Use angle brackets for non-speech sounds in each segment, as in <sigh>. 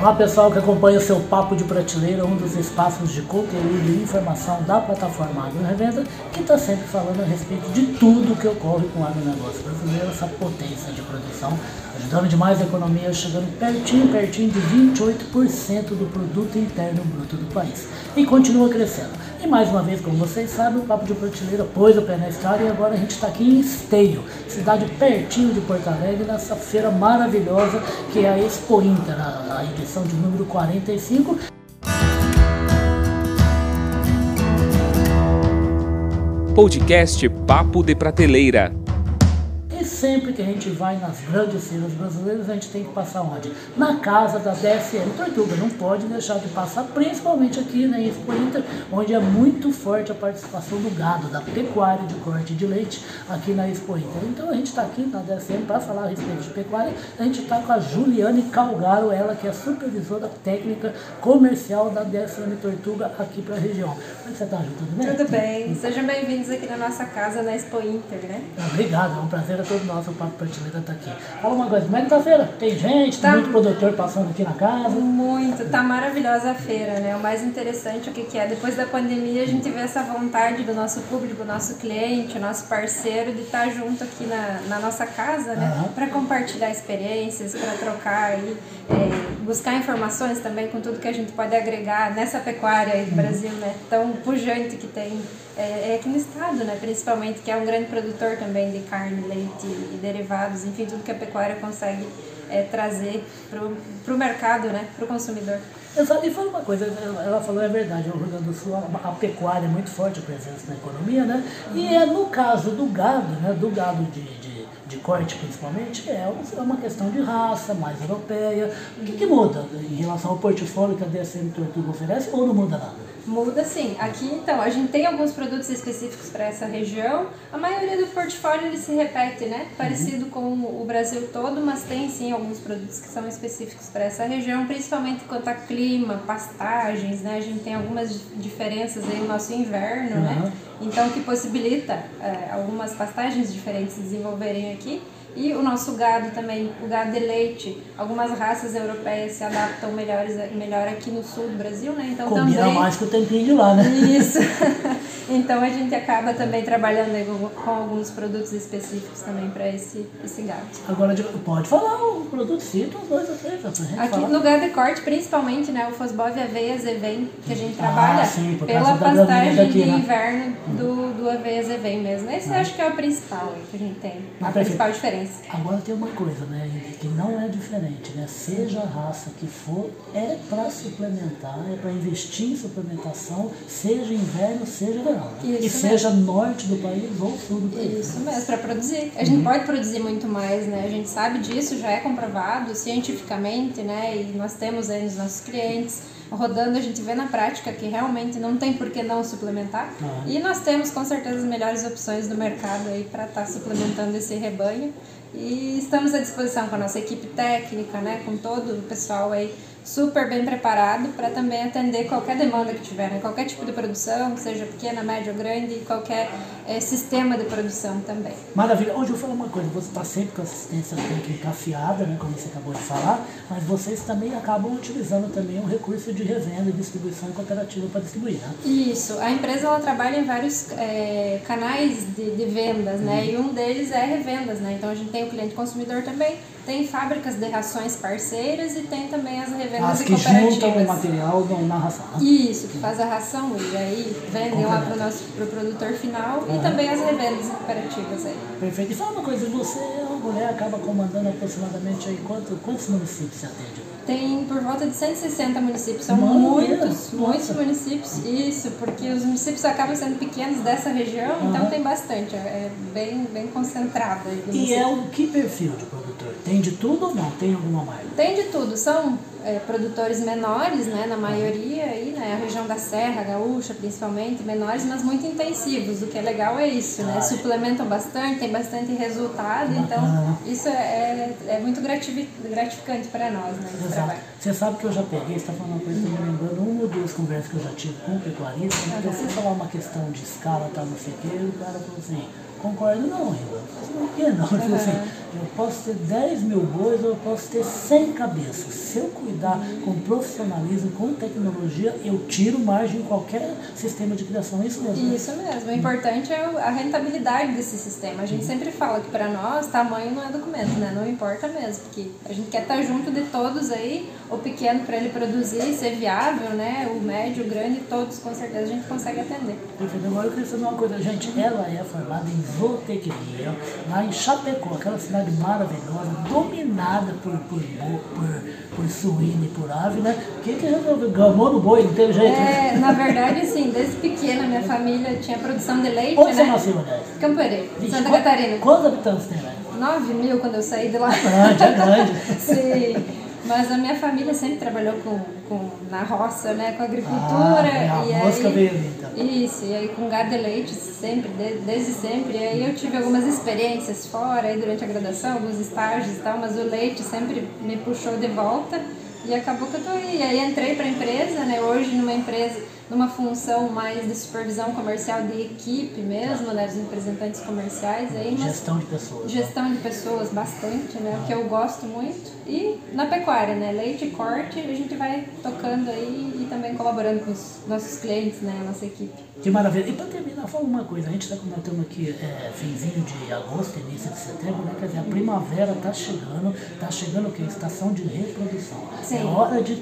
Olá pessoal que acompanha o seu Papo de Prateleira, um dos espaços de conteúdo e informação da plataforma Agro Revenda, que está sempre falando a respeito de tudo que ocorre com o agronegócio brasileiro, essa potência de produção, ajudando demais a economia, chegando pertinho, pertinho de 28% do produto interno bruto do país. E continua crescendo. E mais uma vez, como vocês sabem, o Papo de Prateleira pôs o pé na estrada e agora a gente está aqui em Esteio, cidade pertinho de Porto Alegre, nessa feira maravilhosa que é a Expo Inter, a, a edição de número 45. Podcast Papo de Prateleira sempre que a gente vai nas grandes feiras brasileiras, a gente tem que passar onde? Na casa da DSM Tortuga. Não pode deixar de passar, principalmente aqui na Expo Inter, onde é muito forte a participação do gado, da pecuária de corte de leite aqui na Expo Inter. Então a gente está aqui na DSM para falar a respeito de pecuária. A gente está com a Juliane Calgaro, ela que é supervisora técnica comercial da DSM Tortuga aqui para a região. Como é que você está, Ju? Tudo bem? Tudo bem. Sejam bem-vindos aqui na nossa casa na Expo Inter, né? Obrigado, é um prazer a todos nosso Papo Prateleira tá aqui. Fala uma coisa, como é que tá a feira? Tem gente, tá. tem muito produtor passando aqui na casa? Muito, tá maravilhosa a feira, né? O mais interessante, o que, que é? Depois da pandemia, a gente vê essa vontade do nosso público, nosso cliente, nosso parceiro, de estar tá junto aqui na, na nossa casa, né? Uhum. Para compartilhar experiências, para trocar e é, buscar informações também com tudo que a gente pode agregar nessa pecuária aí do uhum. Brasil, né? Tão pujante que tem é, é, aqui no estado, né, principalmente, que é um grande produtor também de carne, leite e derivados, enfim, tudo que a pecuária consegue é, trazer para o mercado, né, para o consumidor. Exato, e fala uma coisa, ela falou, é verdade, o Rio Grande do Sul, a, a pecuária é muito forte a presença na economia, né? E é no caso do gado, né, do gado de, de, de corte principalmente, é uma questão de raça, mais europeia. O que, que muda em relação ao portfólio que a DSM Tortuga oferece ou não muda nada? Muda sim. Aqui, então, a gente tem alguns produtos específicos para essa região. A maioria do portfólio ele se repete, né? Parecido uhum. com o Brasil todo, mas tem sim alguns produtos que são específicos para essa região, principalmente quanto a clima, pastagens, né? A gente tem algumas diferenças aí no nosso inverno, né? uhum. né? Então, que possibilita é, algumas pastagens diferentes se desenvolverem aqui. E o nosso gado também, o gado de leite, algumas raças europeias se adaptam melhores, melhor aqui no sul do Brasil, né? Então Combina também... mais com o tempinho de lá, né? Isso. <laughs> então a gente acaba também trabalhando com alguns produtos específicos também para esse, esse gado. Agora pode falar o produto, cita os dois ou três. Aqui falar. no gado de corte, principalmente, né? O Fosbov Aveia Zevem, que a gente ah, trabalha sim, pela pastagem daqui, de né? inverno do, do Aveia Zevem mesmo. Esse ah. acho que é o principal que a gente tem, a principal diferença. Agora tem uma coisa, né, que não é diferente, né? Seja a raça que for, é para suplementar, é para investir em suplementação, seja inverno, seja verão. Né? e seja norte do país ou sul do país. Isso mesmo, para produzir. A gente uhum. pode produzir muito mais, né? A gente sabe disso, já é comprovado cientificamente, né? E nós temos aí nos nossos clientes rodando, a gente vê na prática que realmente não tem por que não suplementar. Ah. E nós temos com certeza as melhores opções do mercado aí para estar tá suplementando esse rebanho. E estamos à disposição com a nossa equipe técnica, né, com todo o pessoal aí super bem preparado para também atender qualquer demanda que tiver, né? qualquer tipo de produção, seja pequena, média ou grande, qualquer é, sistema de produção também. Maravilha. Hoje eu falar uma coisa, você está sempre com assistência técnica afiada, né, como você acabou de falar, mas vocês também acabam utilizando também um recurso de revenda e distribuição cooperativa para distribuir, né? Isso. A empresa ela trabalha em vários é, canais de, de vendas, né? Uhum. E um deles é revendas, né? Então a gente tem o cliente consumidor também, tem fábricas de rações parceiras e tem também as revendas as que juntam o material na ração. Né? Isso, que faz a ração e aí vendem lá para o nosso pro produtor final uhum. e também as revendas cooperativas aí. Perfeito. E fala uma coisa, você é uma mulher, acaba comandando aproximadamente aí quanto, quantos municípios você atende? Tem por volta de 160 municípios, são Mano, muitos, muitos municípios. Isso, porque os municípios acabam sendo pequenos dessa região, uhum. então tem bastante, é bem, bem concentrado. E é o que perfil de produtor? Tem de tudo ou não? Tem alguma marca? Tem de tudo, são é, produtores menores, né, na maioria, aí, né, a região da Serra, Gaúcha principalmente, menores, mas muito intensivos. O que é legal é isso, né, suplementam bastante, tem bastante resultado, então isso é, é, é muito gratificante para nós, né, esse trabalho. Você sabe que eu já peguei, você está falando uma coisa, estou me lembrando uma ou duas conversas que eu já tive com o pecuarista, então você falar uma questão de escala, tá, não sei o que, o cara falou assim, concordo não, Rila. Por que não? <laughs> Ele falou assim, eu posso ter 10 mil bois ou eu posso ter 100 cabeças. Se eu cuidar com profissionalismo, com tecnologia, eu tiro margem em qualquer sistema de criação. É isso mesmo? Né? Isso mesmo. O importante é a rentabilidade desse sistema. A gente sempre fala que para nós tamanho não é documento, né? Não importa mesmo, porque a gente quer estar junto de todos aí, o pequeno para ele produzir, ser viável, né? O médio, o grande, todos com certeza a gente consegue atender. Perfeito. Agora eu queria saber uma coisa, gente. Ela é formada em zootecnia, lá em Chapecó, aquela cidade maravilhosa, dominada por, por, por, por suíno e por ave, né? Quem que resolveu? Gamou no boi, não teve jeito? É, na verdade, assim, desde pequena minha família tinha produção de leite, Onde né? você nasceu, aliás? Campo Herê, Santa Catarina. Quantos habitantes tem, né? 9 mil quando eu saí de lá. É grande, é <laughs> grande. Sim. Mas a minha família sempre trabalhou com, com na roça, né, com agricultura. Ah, e a mosca veio ali, então. Isso, e aí com gado e leite sempre, de, desde sempre. E aí eu tive algumas experiências fora, aí durante a graduação, alguns estágios e tal, mas o leite sempre me puxou de volta e acabou que eu tô aí. E aí entrei para a empresa, né, hoje numa empresa numa função mais de supervisão comercial de equipe mesmo, né, dos representantes comerciais. Aí, gestão de pessoas. Né? Gestão né? de pessoas, bastante, né, ah. que eu gosto muito. E na pecuária, né, leite e corte, a gente vai tocando aí e também colaborando com os nossos clientes, né, a nossa equipe. Que maravilha. E para terminar, fala uma coisa, a gente está comentando aqui é, finzinho de agosto, início de setembro, né, quer dizer, a primavera está chegando, está chegando o quê? Estação de reprodução. Sim. É hora de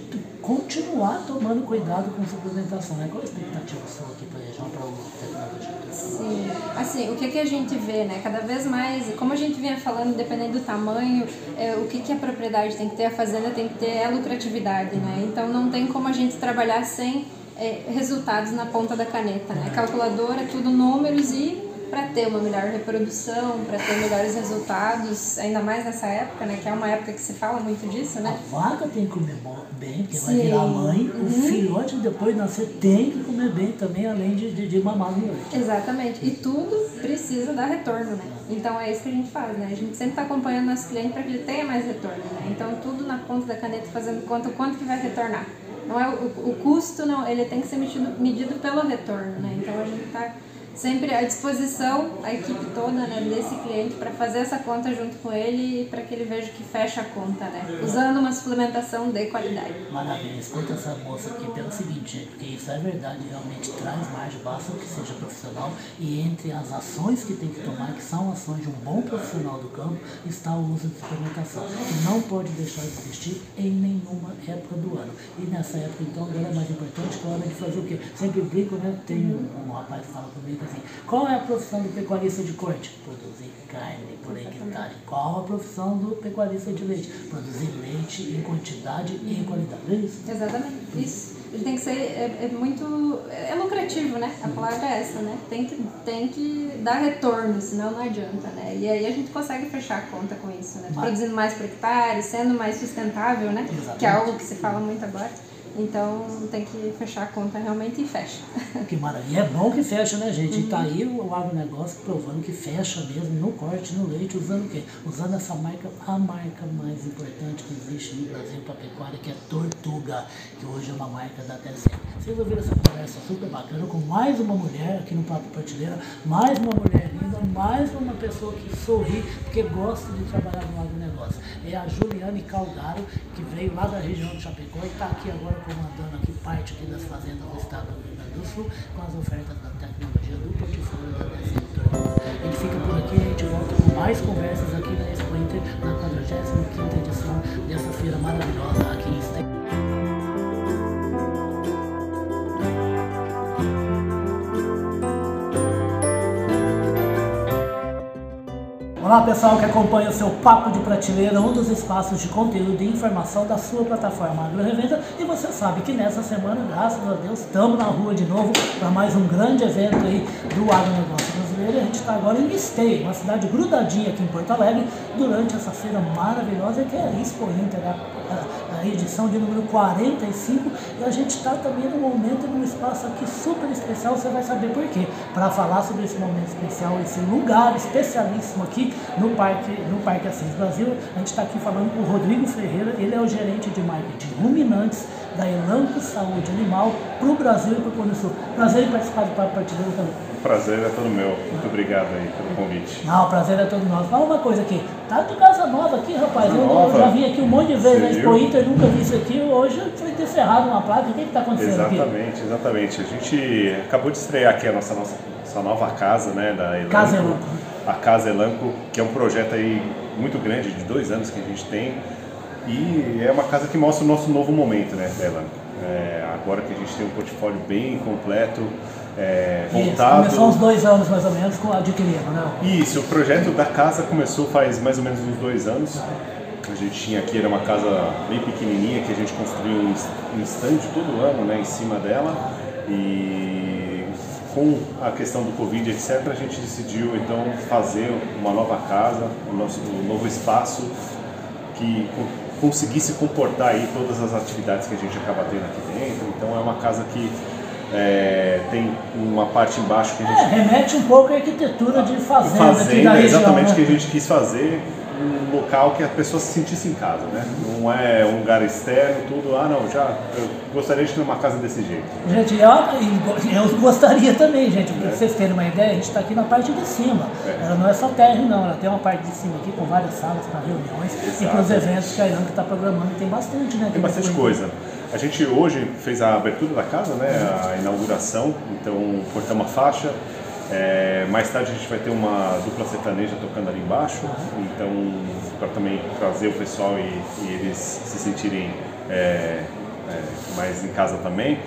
continuar tomando cuidado com suplementação. Né? Qual a expectativa sua aqui para a região, para o tecnologia? Sim, assim, o que, que a gente vê, né? Cada vez mais, como a gente vinha falando, dependendo do tamanho, é, o que, que a propriedade tem que ter, a fazenda tem que ter é a lucratividade, né? Então não tem como a gente trabalhar sem é, resultados na ponta da caneta, né? Calculadora, tudo números e para ter uma melhor reprodução, para ter melhores resultados, ainda mais nessa época, né? Que é uma época que se fala muito disso, né? A vaca tem que comer bem, porque Sim. vai virar mãe. Uhum. O filhote, depois de nascer, tem que comer bem também, além de, de, de mamar no leite. Exatamente. E tudo precisa dar retorno, né? Então é isso que a gente faz, né? A gente sempre está acompanhando nosso cliente para que ele tenha mais retorno, né? Então tudo na ponta da caneta, fazendo conta quanto que vai retornar. Não é o, o custo, não, ele tem que ser medido, medido pelo retorno, né? Então a gente está sempre à disposição, a equipe toda né, desse cliente, para fazer essa conta junto com ele e para que ele veja que fecha a conta, né? Usando uma suplementação de qualidade. Maravilha, escuta essa moça aqui pelo seguinte, porque isso é verdade, realmente traz margem, basta que seja profissional e entre as ações que tem que tomar, que são ações de um bom profissional do campo, está o uso de suplementação, que não pode deixar de existir em nenhuma época do ano. E nessa época, então, agora é mais importante que a hora de fazer o quê? Sempre brinco, né? Tem um, um rapaz que fala comigo qual é a profissão do pecuarista de corte? Produzir carne por hectare. Qual a profissão do pecuarista de leite? Produzir leite em quantidade e em qualidade. É isso? Exatamente, isso. Ele tem que ser é, é, muito. É lucrativo, né? A palavra é essa, né? Tem que, tem que dar retorno, senão não adianta, né? E aí a gente consegue fechar a conta com isso, né? Produzindo mais por hectare, sendo mais sustentável, né? Exatamente. Que é algo que se fala muito agora. Então tem que fechar a conta realmente e fecha. Que maravilha. É bom que fecha, né, gente? Uhum. E tá aí o agronegócio provando que fecha mesmo no corte, no leite, usando o quê? Usando essa marca, a marca mais importante que existe no Brasil para pecuária, que é Tortuga, que hoje é uma marca da TSM. Vocês ouviram essa conversa super bacana com mais uma mulher aqui no Papo Prateleira, mais uma mulher linda, mais uma pessoa que sorri, porque gosta de trabalhar no agronegócio. É a Juliane Calgaro, que veio lá da região de Chapecó e está aqui agora comandando aqui parte aqui das fazendas do estado do Rio Grande do Sul com as ofertas da tecnologia do portfólio da DSM A gente fica por aqui, a gente volta com mais conversas aqui na Expo Inter, na 45ª edição dessa feira maravilhosa Olá pessoal que acompanha o seu Papo de Prateleira, um dos espaços de conteúdo e informação da sua plataforma Agro Revenda. E você sabe que nessa semana, graças a Deus, estamos na rua de novo para mais um grande evento aí do agronegócio brasileiro. A gente está agora em Esteio, uma cidade grudadinha aqui em Porto Alegre, durante essa feira maravilhosa que é a Expo Inter, a, a, a edição de número 45. E a gente está também num momento, num espaço aqui super especial, você vai saber por quê. Para falar sobre esse momento especial, esse lugar especialíssimo aqui no Parque, no Parque Assis Brasil. A gente está aqui falando com o Rodrigo Ferreira, ele é o gerente de marketing ruminantes da Elanco Saúde Animal para o Brasil e para o Cone Sul. Prazer em participar do Papo Partideiro também. O prazer é todo meu. Muito obrigado aí pelo convite. Não, o prazer é todo nosso. Fala uma coisa aqui. Tá de casa nova aqui, rapaz. Eu, eu, já vim aqui um monte de vezes na Expo Inter, nunca vi isso aqui. Hoje foi ter cerrado uma placa. O que está acontecendo exatamente, aqui? Exatamente, exatamente. A gente acabou de estrear aqui a nossa, nossa, nossa nova casa, né? Da Elanco. Casa Elanco. A Casa Elanco, que é um projeto aí muito grande, de dois anos que a gente tem. E é uma casa que mostra o nosso novo momento, né, Elanco. É, agora que a gente tem um portfólio bem completo, é, voltado. Isso, começou uns dois anos mais ou menos com adquirindo, né? Isso, o projeto da casa começou faz mais ou menos uns dois anos. A gente tinha aqui, era uma casa bem pequenininha que a gente construiu um, stand todo ano né, em cima dela. E com a questão do Covid, etc., a gente decidiu então fazer uma nova casa, um, nosso, um novo espaço que conseguisse comportar aí todas as atividades que a gente acaba tendo aqui dentro. Então é uma casa que é, tem uma parte embaixo que a gente. É, remete um pouco à arquitetura de fazenda. Fazenda, aqui região, exatamente né? que a gente quis fazer um local que a pessoa se sentisse em casa, né? Não é um lugar externo, tudo, ah não, já eu gostaria de ter uma casa desse jeito. Gente, eu, <laughs> eu gostaria também, gente, porque é. vocês terem uma ideia, a gente está aqui na parte de cima. É. Ela não é só térreo, não, ela tem uma parte de cima aqui com várias salas para reuniões Exato. e para os eventos que a Irã está programando, tem bastante, né? Tem bastante coisa. A gente hoje fez a abertura da casa, né, a inauguração, então cortamos uma faixa, é, mais tarde a gente vai ter uma dupla sertaneja tocando ali embaixo, então para também trazer o pessoal e, e eles se sentirem é, é, mais em casa também.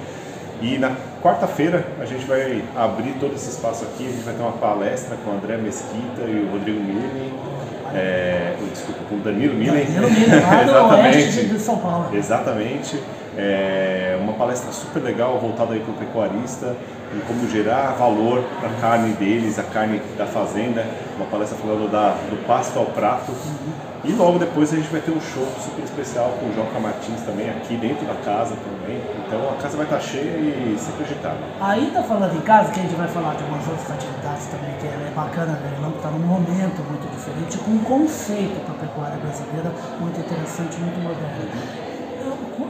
E na quarta-feira a gente vai abrir todo esse espaço aqui, a gente vai ter uma palestra com o André Mesquita e o Rodrigo Milling, é, desculpa, com o Danilo Milling. Danilo Milling, lá do <laughs> oeste de São Paulo. Exatamente. É uma palestra super legal voltada aí para o pecuarista, em como gerar valor para a carne deles, a carne da fazenda, uma palestra falando da, do pasto ao prato. E logo depois a gente vai ter um show super especial com o Joca Martins também, aqui dentro da casa também. Então a casa vai estar cheia e sempre agitada. Aí tá falando em casa, que a gente vai falar de umas outras atividades também, que é bacana, né? Ela está num momento muito diferente, com um conceito para a pecuária brasileira muito interessante, muito moderno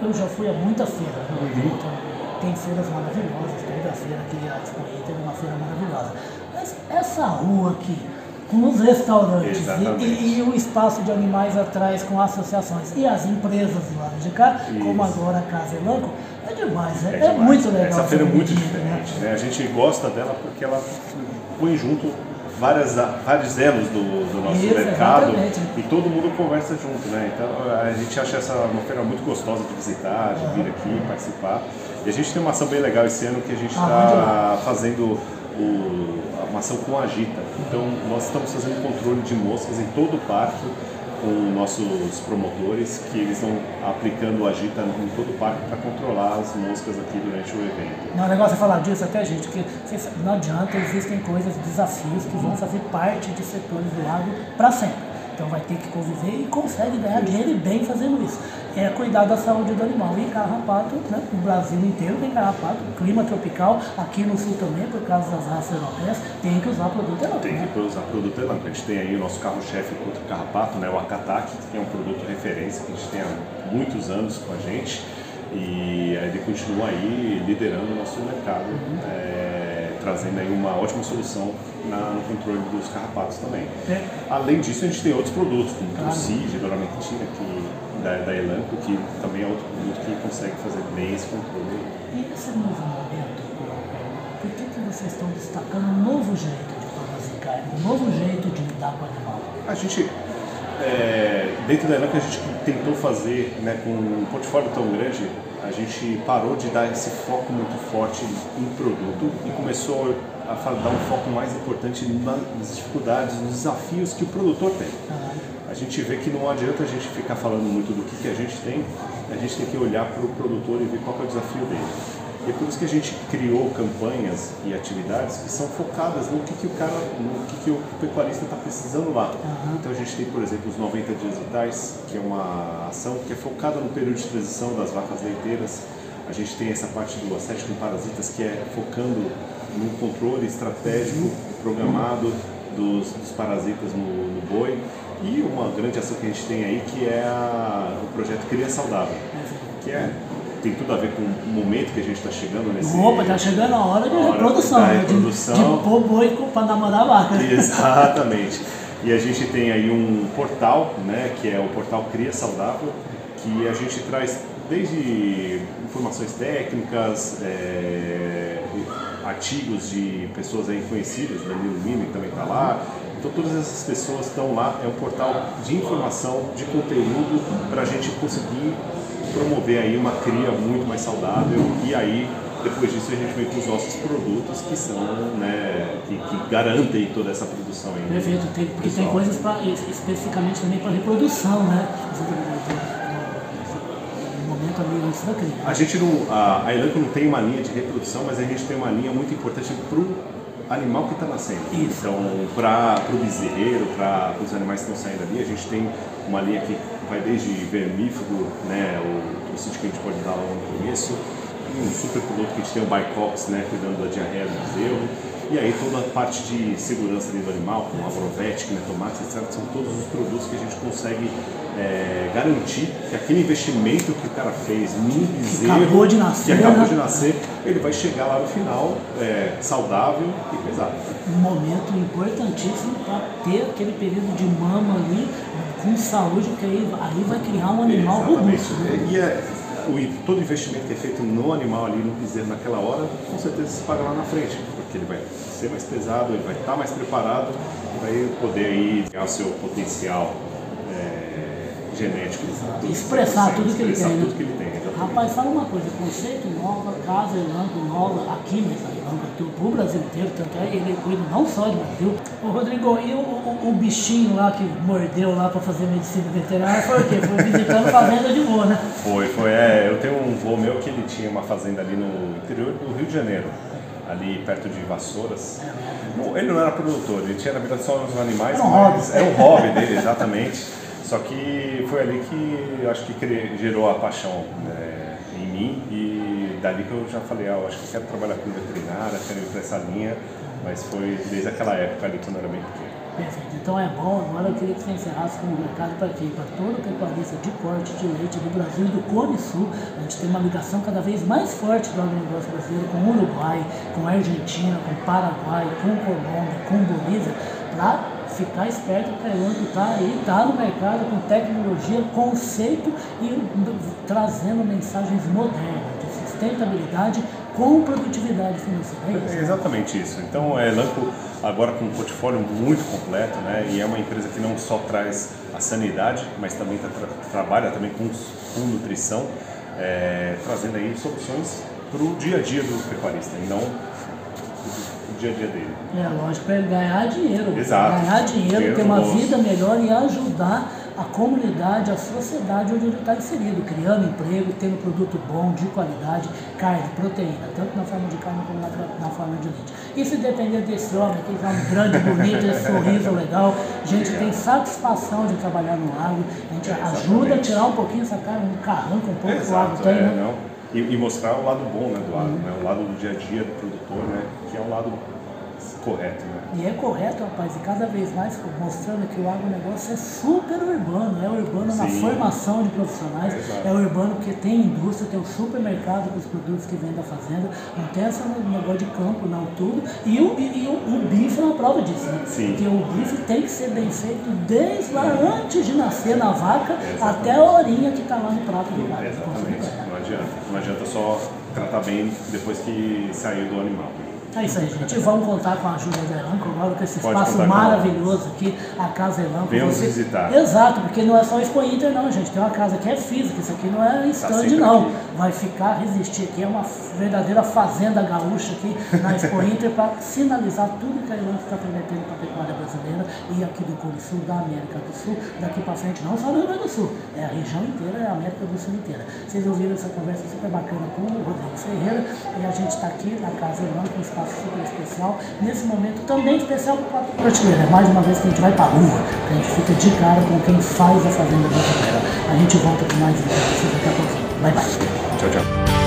eu já fui a muita feira, né? uhum. então, tem feiras maravilhosas, toda feira aqui a Expo é uma feira maravilhosa. Mas essa rua aqui, com os restaurantes e, e, e, o espaço de animais atrás com associações e as empresas do lado de cá, Isso. como agora a Casa Elanco, é demais, é, é, é muito legal. Essa feira é muito né? diferente, né? A gente gosta dela porque ela põe junto várias, vários elos do, do nosso Isso, mercado exatamente. e todo mundo conversa junto, né? Então a gente acha essa uma feira muito gostosa de visitar, de vir aqui participar. E a gente tem uma ação bem legal esse ano que a gente está ah, fazendo o, uma ação com a Agita. Então nós estamos fazendo controle de moscas em todo o parque com nossos promotores, que eles estão aplicando o Agita em todo o parque para controlar as moscas aqui durante o evento. Não, o negócio é falar disso até, gente, que não adianta, existem coisas, desafios que vão fazer parte de setores do lago para sempre. Então vai ter que conviver e consegue ganhar dinheiro e bem fazendo isso. É cuidar da saúde do animal. E carrapato, né, no Brasil inteiro tem carrapato, clima tropical, aqui no sul também, por causa das raças europeias, tem que usar produto elanco. Tem né? que usar produto elanco. A gente tem aí o nosso carro-chefe contra o carrapato, né, o Akataki, que é um produto referência que a gente tem há muitos anos com a gente. E ele continua aí liderando o nosso mercado. Uhum. É, trazendo aí uma ótima solução na, no controle dos carrapatos também. É. Além disso, a gente tem outros produtos, como claro. o CIG, Doramentina, que, da, da Elanco, que também é outro produto que consegue fazer bem esse controle. E esse novo momento, por que, que vocês estão destacando um novo jeito de produzir carne, um novo jeito de lidar com o animal? A gente, é, dentro da Elanco, a gente tentou fazer, né, com um portfólio tão grande, a gente parou de dar esse foco muito forte em produto e começou a dar um foco mais importante nas dificuldades, nos desafios que o produtor tem. A gente vê que não adianta a gente ficar falando muito do que, que a gente tem, a gente tem que olhar para o produtor e ver qual é o desafio dele. E é por isso que a gente criou campanhas e atividades que são focadas no que, que o cara, no que, que o pecuarista está precisando lá. Uhum. Então a gente tem, por exemplo, os 90 dias vitais, que é uma ação que é focada no período de transição das vacas leiteiras. A gente tem essa parte do assédio com parasitas, que é focando no controle estratégico programado dos, dos parasitas no, no, boi. E uma grande ação que a gente tem aí, que é a, o projeto Cria Saudável, que é tem tudo a ver com o momento que a gente está chegando nesse. Opa, tá chegando a hora de hora reprodução, da né? reprodução. De, de pôr boi para namorar a vaca. <laughs> Exatamente. E a gente tem aí um portal, né, que é o portal Cria Saudável, que a gente traz desde informações técnicas, é, artigos de pessoas aí conhecidas, Danilo Mini também está lá. Então todas essas pessoas estão lá, é um portal de informação, de conteúdo para a gente conseguir promover aí uma cria muito mais saudável e aí depois disso a gente vem com os nossos produtos que são, né, que, que garantem toda essa produção aí. Perfeito, tem, porque tem coisas pra, especificamente também para reprodução, né? Momento ali antes da cria. A gente não, a, a Elanco não tem uma linha de reprodução, mas a gente tem uma linha muito importante para o animal que está nascendo. Isso. Então, para o bezerreiro, para os animais que estão saindo ali, a gente tem uma linha que vai desde vermífugo, né, o, o sítio que a gente pode dar lá no começo, um super piloto que a gente tem o Bicox, né, cuidando da diarreia do bezerro, e aí toda a parte de segurança ali do animal, com Agrovet, né, tomates, etc., são todos os produtos que a gente consegue é, garantir que aquele investimento que o cara fez num bezerro, acabou de nascer, que acabou né? de nascer, ele vai chegar lá no final é, saudável e pesado. Um momento importantíssimo para ter aquele período de mama ali com saúde, porque aí, aí vai criar um animal Exatamente. robusto. Né? E é, o, todo investimento que é feito no animal ali, no bezerro, naquela hora, com certeza se paga lá na frente, porque ele vai ser mais pesado, ele vai estar mais preparado, vai poder aí ganhar o seu potencial é, genético. Expressar tudo que ele expressar tem, né? tudo que ele tem. exatamente. Rapaz, fala uma coisa, conceito nova, casa Elanco nova, aqui Elanco, pro Brasil inteiro, tanto é ele cuida não só do Brasil. Ô Rodrigo, e o, o, o bichinho lá que mordeu lá para fazer medicina veterinária foi o quê? Foi visitando fazenda de boa, né? Foi, foi. É, eu tenho um vô meu que ele tinha uma fazenda ali no interior do Rio de Janeiro, ali perto de Vassouras. Não, Ele não era produtor, ele tinha na verdade só os animais, Era um mas hobby. é um hobby dele, exatamente. Só que foi ali que eu acho que gerou a paixão né, em mim dali que eu já falei, ah, eu acho que quero trabalhar com veterinária, quero ir para essa linha, mas foi desde aquela época ali quando eu era bem pequeno. Perfeito. Então é bom, agora eu queria que você encerrasse com um recado para quem? Para todo pecuarista de corte de leite do Brasil e do Cone Sul. A gente tem uma ligação cada vez mais forte do agronegócio brasileiro com o Uruguai, com a Argentina, com o Paraguai, com Colômbia, com Bolívia, para ficar esperto que a Elanco está aí, está no mercado com tecnologia, conceito e trazendo mensagens modernas de sustentabilidade com produtividade financeira. É isso. É exatamente isso. Então, é Elanco agora com um portfólio muito completo, né? E é uma empresa que não só traz a sanidade, mas também tá tra- trabalha também com, com nutrição, é, trazendo aí soluções para o dia a dia do pecuarista e não o dia a dia dele. É lógico, para ele ganhar dinheiro. Exato. Ganhar dinheiro, Dinheiro ter uma bolso. vida melhor e ajudar a comunidade, a sociedade onde ele está inserido, criando emprego, tendo produto bom, de qualidade, carne, proteína, tanto na forma de carne como na, na forma de leite. E se depender desse homem que é um grande, bonito, esse sorriso legal, a gente tem satisfação de trabalhar no agro, a gente ajuda a tirar um pouquinho essa cara, um carranco um pouco que o agro Exato, tem, é, né? E, e mostrar o lado bom né, do agro, né? o lado do dia a dia do produtor, né? que é o lado correto. Né? E é correto, rapaz, e cada vez mais mostrando que o agronegócio é super urbano, é urbano na Sim. formação de profissionais, Exato. é urbano porque tem indústria, tem um supermercado com os produtos que vem da fazenda, não tem esse negócio de campo, não, tudo. E o, e, e o, o bife é uma prova disso, né? Sim. Porque o bife tem que ser bem feito desde lá antes de nascer na vaca Exatamente. até a horinha que está lá no prato do cara. Exatamente. Não adianta. Não adianta só tratar bem depois que saiu do animal. É isso aí, gente. Vamos contar com a ajuda da Elanco agora, com esse Pode espaço com maravilhoso aqui, a Casa Elanco. Venham nos visitar. Exato, porque não é só Expo Inter, não, gente. Tem uma casa que é física, isso aqui não é stand, Tá não. aqui. Vai ficar, resistir aqui. É uma verdadeira fazenda gaúcha aqui na Expo <laughs> Inter para sinalizar tudo que a Elanco está prometendo para a pecuária brasileira e aqui do Cone Sul, da América do Sul, daqui para frente, não só do Rio Grande do Sul, é a região inteira, é a América do Sul inteira. Vocês ouviram essa conversa super bacana com o Rodrigo Ferreira e a gente está aqui na Casa Elanco, um espaço super especial, nesse momento também especial para o prateleira. É mais uma vez que a gente vai para a rua, que a gente fica de cara com quem faz a fazenda brasileira. A gente volta com mais entrevistas daqui a pouquinho. Bye, bye. Tchau, tchau.